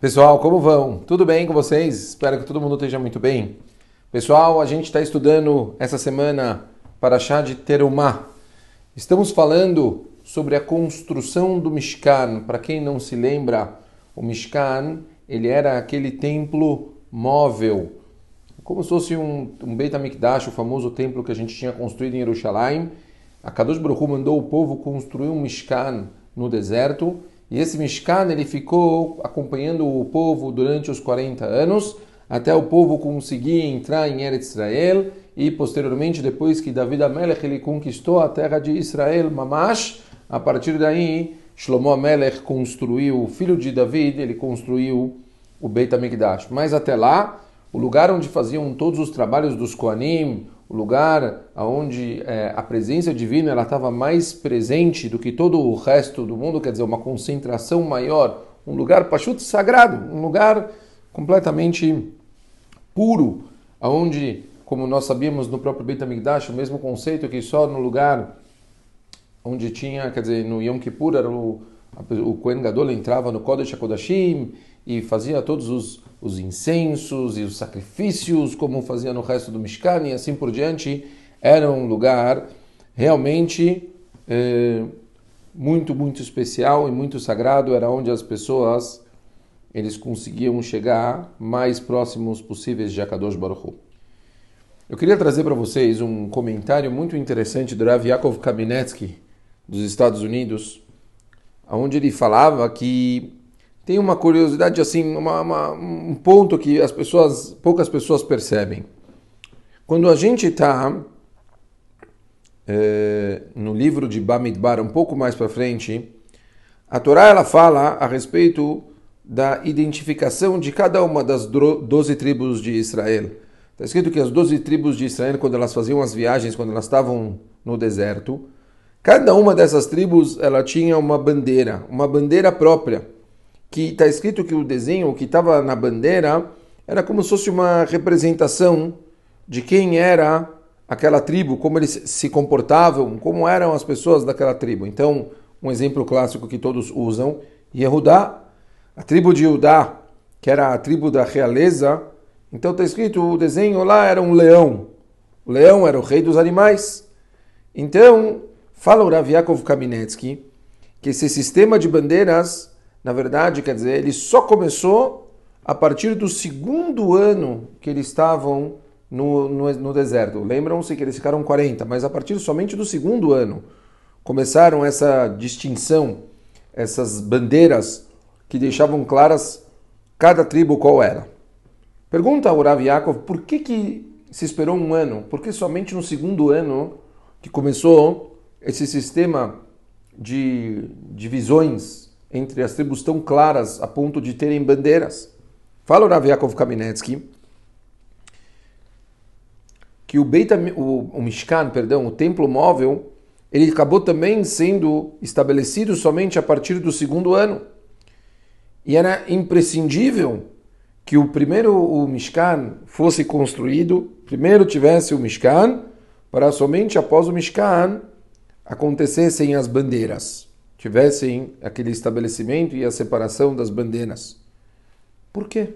Pessoal, como vão? Tudo bem com vocês? Espero que todo mundo esteja muito bem. Pessoal, a gente está estudando essa semana para chá de Terumá. Estamos falando sobre a construção do Mishkan. Para quem não se lembra, o Mishkan ele era aquele templo móvel, como se fosse um, um Beit HaMikdash, o famoso templo que a gente tinha construído em Jerusalém. A Kadosh Baruch Hu mandou o povo construir um Mishkan no deserto e esse Mishkan ele ficou acompanhando o povo durante os 40 anos, até o povo conseguir entrar em Eretz Israel e posteriormente, depois que David Amelech ele conquistou a terra de Israel, Mamash, a partir daí Shlomo Amelech construiu, o filho de David, ele construiu o Beit HaMikdash. Mas até lá, o lugar onde faziam todos os trabalhos dos Koanim, o lugar onde é, a presença divina ela estava mais presente do que todo o resto do mundo, quer dizer, uma concentração maior, um lugar pachuto sagrado, um lugar completamente puro, aonde, como nós sabíamos no próprio Beit HaMikdash, o mesmo conceito que só no lugar onde tinha, quer dizer, no Yom Kippur era o, o Kohen Gadol entrava no Kodesh HaKodashim e fazia todos os os incensos e os sacrifícios, como fazia no resto do Mishkan e assim por diante, era um lugar realmente é, muito, muito especial e muito sagrado, era onde as pessoas eles conseguiam chegar mais próximos possíveis de Akadosh Baruch Hu. Eu queria trazer para vocês um comentário muito interessante do Rav Yaakov Kaminetsky, dos Estados Unidos, onde ele falava que tem uma curiosidade assim, uma, uma, um ponto que as pessoas, poucas pessoas percebem. Quando a gente está é, no livro de Bamidbar, um pouco mais para frente, a Torá ela fala a respeito da identificação de cada uma das doze tribos de Israel. Está escrito que as doze tribos de Israel, quando elas faziam as viagens, quando elas estavam no deserto, cada uma dessas tribos ela tinha uma bandeira, uma bandeira própria que está escrito que o desenho que estava na bandeira era como se fosse uma representação de quem era aquela tribo, como eles se comportavam, como eram as pessoas daquela tribo. Então, um exemplo clássico que todos usam, Yehudá, a tribo de Judá, que era a tribo da realeza, então está escrito, o desenho lá era um leão. O leão era o rei dos animais. Então, fala o Rav Kaminetsky que esse sistema de bandeiras na verdade, quer dizer, ele só começou a partir do segundo ano que eles estavam no, no, no deserto. Lembram-se que eles ficaram 40, mas a partir somente do segundo ano começaram essa distinção, essas bandeiras que deixavam claras cada tribo qual era. Pergunta ao Rav por que, que se esperou um ano? Por que somente no segundo ano que começou esse sistema de divisões entre as tribos tão claras a ponto de terem bandeiras. Fala o Rav Yaakov Kaminetsky que o, Beit, o, o Mishkan, perdão, o templo móvel, ele acabou também sendo estabelecido somente a partir do segundo ano. E era imprescindível que o primeiro o Mishkan fosse construído, primeiro tivesse o Mishkan, para somente após o Mishkan acontecessem as bandeiras tivessem aquele estabelecimento e a separação das bandeiras. Por quê?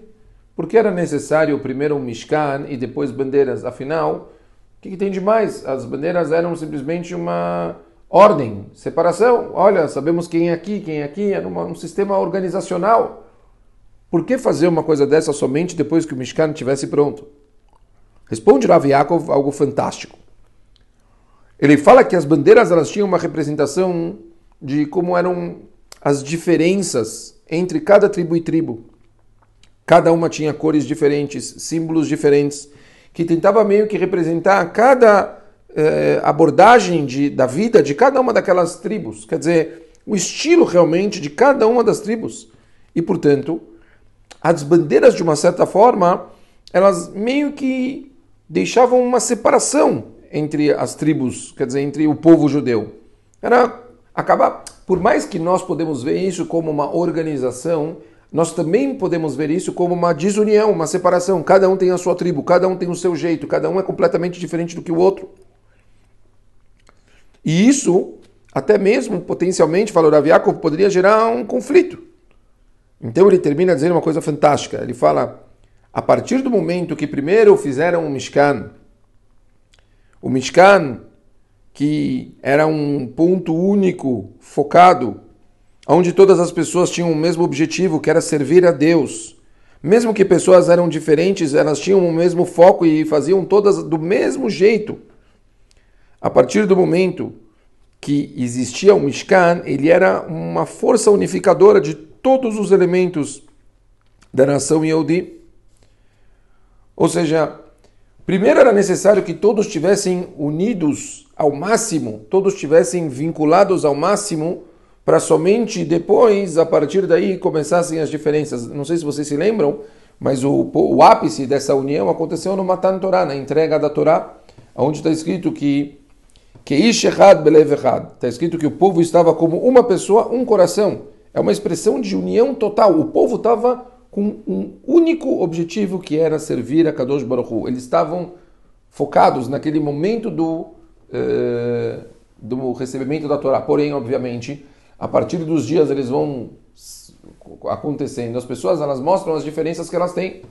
Porque era necessário primeiro um Mishkan e depois bandeiras. Afinal, o que, que tem de mais? As bandeiras eram simplesmente uma ordem, separação. Olha, sabemos quem é aqui, quem é aqui, era uma, um sistema organizacional. Por que fazer uma coisa dessa somente depois que o Mishkan estivesse pronto? Responde Rav Yaakov algo fantástico. Ele fala que as bandeiras elas tinham uma representação de como eram as diferenças entre cada tribo e tribo. Cada uma tinha cores diferentes, símbolos diferentes, que tentava meio que representar cada eh, abordagem de, da vida de cada uma daquelas tribos. Quer dizer, o estilo realmente de cada uma das tribos. E, portanto, as bandeiras, de uma certa forma, elas meio que deixavam uma separação entre as tribos, quer dizer, entre o povo judeu. Era acaba, por mais que nós podemos ver isso como uma organização, nós também podemos ver isso como uma desunião, uma separação. Cada um tem a sua tribo, cada um tem o seu jeito, cada um é completamente diferente do que o outro. E isso, até mesmo potencialmente, falou Rav Yaakov, poderia gerar um conflito. Então ele termina dizendo uma coisa fantástica. Ele fala: a partir do momento que primeiro fizeram o Mishkan, o Mishkan, que era um ponto único, focado, onde todas as pessoas tinham o mesmo objetivo, que era servir a Deus. Mesmo que pessoas eram diferentes, elas tinham o mesmo foco e faziam todas do mesmo jeito. A partir do momento que existia o Mishkan, ele era uma força unificadora de todos os elementos da nação Yehudi. Ou seja, primeiro era necessário que todos estivessem unidos ao máximo, todos estivessem vinculados ao máximo, para somente depois, a partir daí, começassem as diferenças. Não sei se vocês se lembram, mas o, o ápice dessa união aconteceu no Matan Torah, na entrega da Torá, onde está escrito que que Está escrito que o povo estava como uma pessoa, um coração. É uma expressão de união total. O povo estava com um único objetivo que era servir a Kadosh Baruch Hu. Eles estavam focados naquele momento do, eh, do recebimento da Torá. Porém, obviamente, a partir dos dias eles vão acontecendo. As pessoas elas mostram as diferenças que elas têm.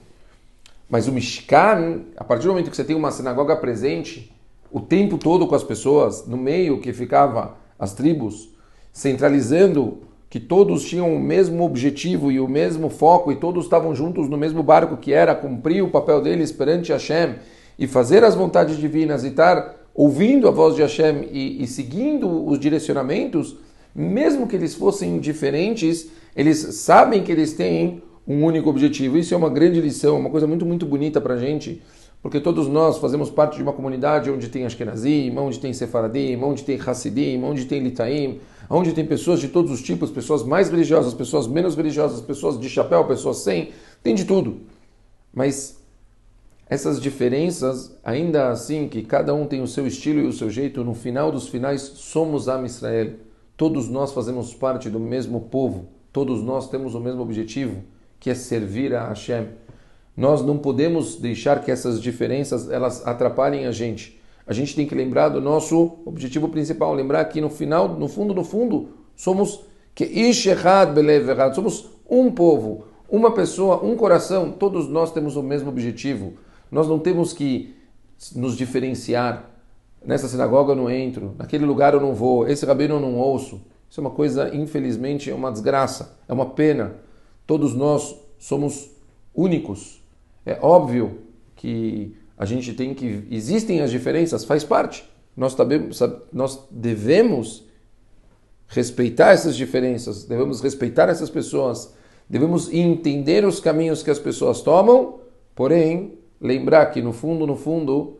Mas o Mishkan, a partir do momento que você tem uma sinagoga presente, o tempo todo com as pessoas, no meio que ficava as tribos, centralizando que todos tinham o mesmo objetivo e o mesmo foco e todos estavam juntos no mesmo barco, que era cumprir o papel deles perante Hashem e fazer as vontades divinas e estar ouvindo a voz de Hashem e, e seguindo os direcionamentos, mesmo que eles fossem diferentes, eles sabem que eles têm um único objetivo. Isso é uma grande lição, uma coisa muito, muito bonita para a gente porque todos nós fazemos parte de uma comunidade onde tem Ashkenazim, onde tem Sefaradim, onde tem Hassidim, onde tem Litaim, onde tem pessoas de todos os tipos, pessoas mais religiosas, pessoas menos religiosas, pessoas de chapéu, pessoas sem, tem de tudo. Mas essas diferenças, ainda assim, que cada um tem o seu estilo e o seu jeito, no final dos finais somos Am Israel. Todos nós fazemos parte do mesmo povo, todos nós temos o mesmo objetivo, que é servir a Hashem. Nós não podemos deixar que essas diferenças elas atrapalhem a gente. A gente tem que lembrar do nosso objetivo principal, lembrar que no final, no fundo, no fundo, somos que somos um povo, uma pessoa, um coração. Todos nós temos o mesmo objetivo. Nós não temos que nos diferenciar. Nessa sinagoga eu não entro, naquele lugar eu não vou, esse rabino eu não ouço. Isso é uma coisa, infelizmente, é uma desgraça, é uma pena. Todos nós somos únicos. É óbvio que a gente tem que. Existem as diferenças, faz parte. Nós, sabemos, nós devemos respeitar essas diferenças, devemos respeitar essas pessoas, devemos entender os caminhos que as pessoas tomam, porém, lembrar que no fundo, no fundo,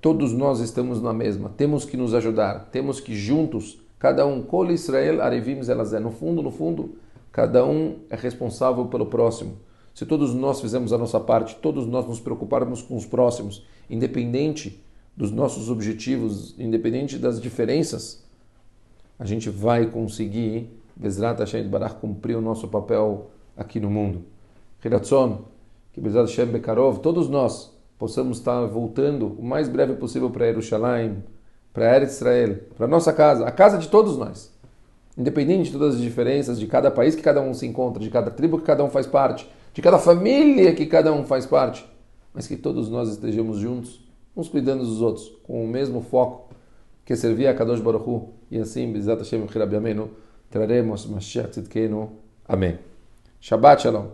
todos nós estamos na mesma. Temos que nos ajudar, temos que juntos, cada um, Kol Israel Arevim Zelazé, no fundo, no fundo, cada um é responsável pelo próximo se todos nós fizermos a nossa parte, todos nós nos preocuparmos com os próximos, independente dos nossos objetivos, independente das diferenças, a gente vai conseguir, Bezrat Hashem Barach, cumprir o nosso papel aqui no mundo. Hiratzon, que Bezrat Hashem Bekarov, todos nós possamos estar voltando o mais breve possível para Jerusalém, para Eretz Israel, para nossa casa, a casa de todos nós. Independente de todas as diferenças de cada país que cada um se encontra, de cada tribo que cada um faz parte, de cada família que cada um faz parte, mas que todos nós estejamos juntos, uns cuidando dos outros, com o mesmo foco, que é servir a Kadosh Baruch Hu, e assim, Bezat Hashem Amenu, traremos Mashiach Tzidkenu. Amém. Shabbat Shalom.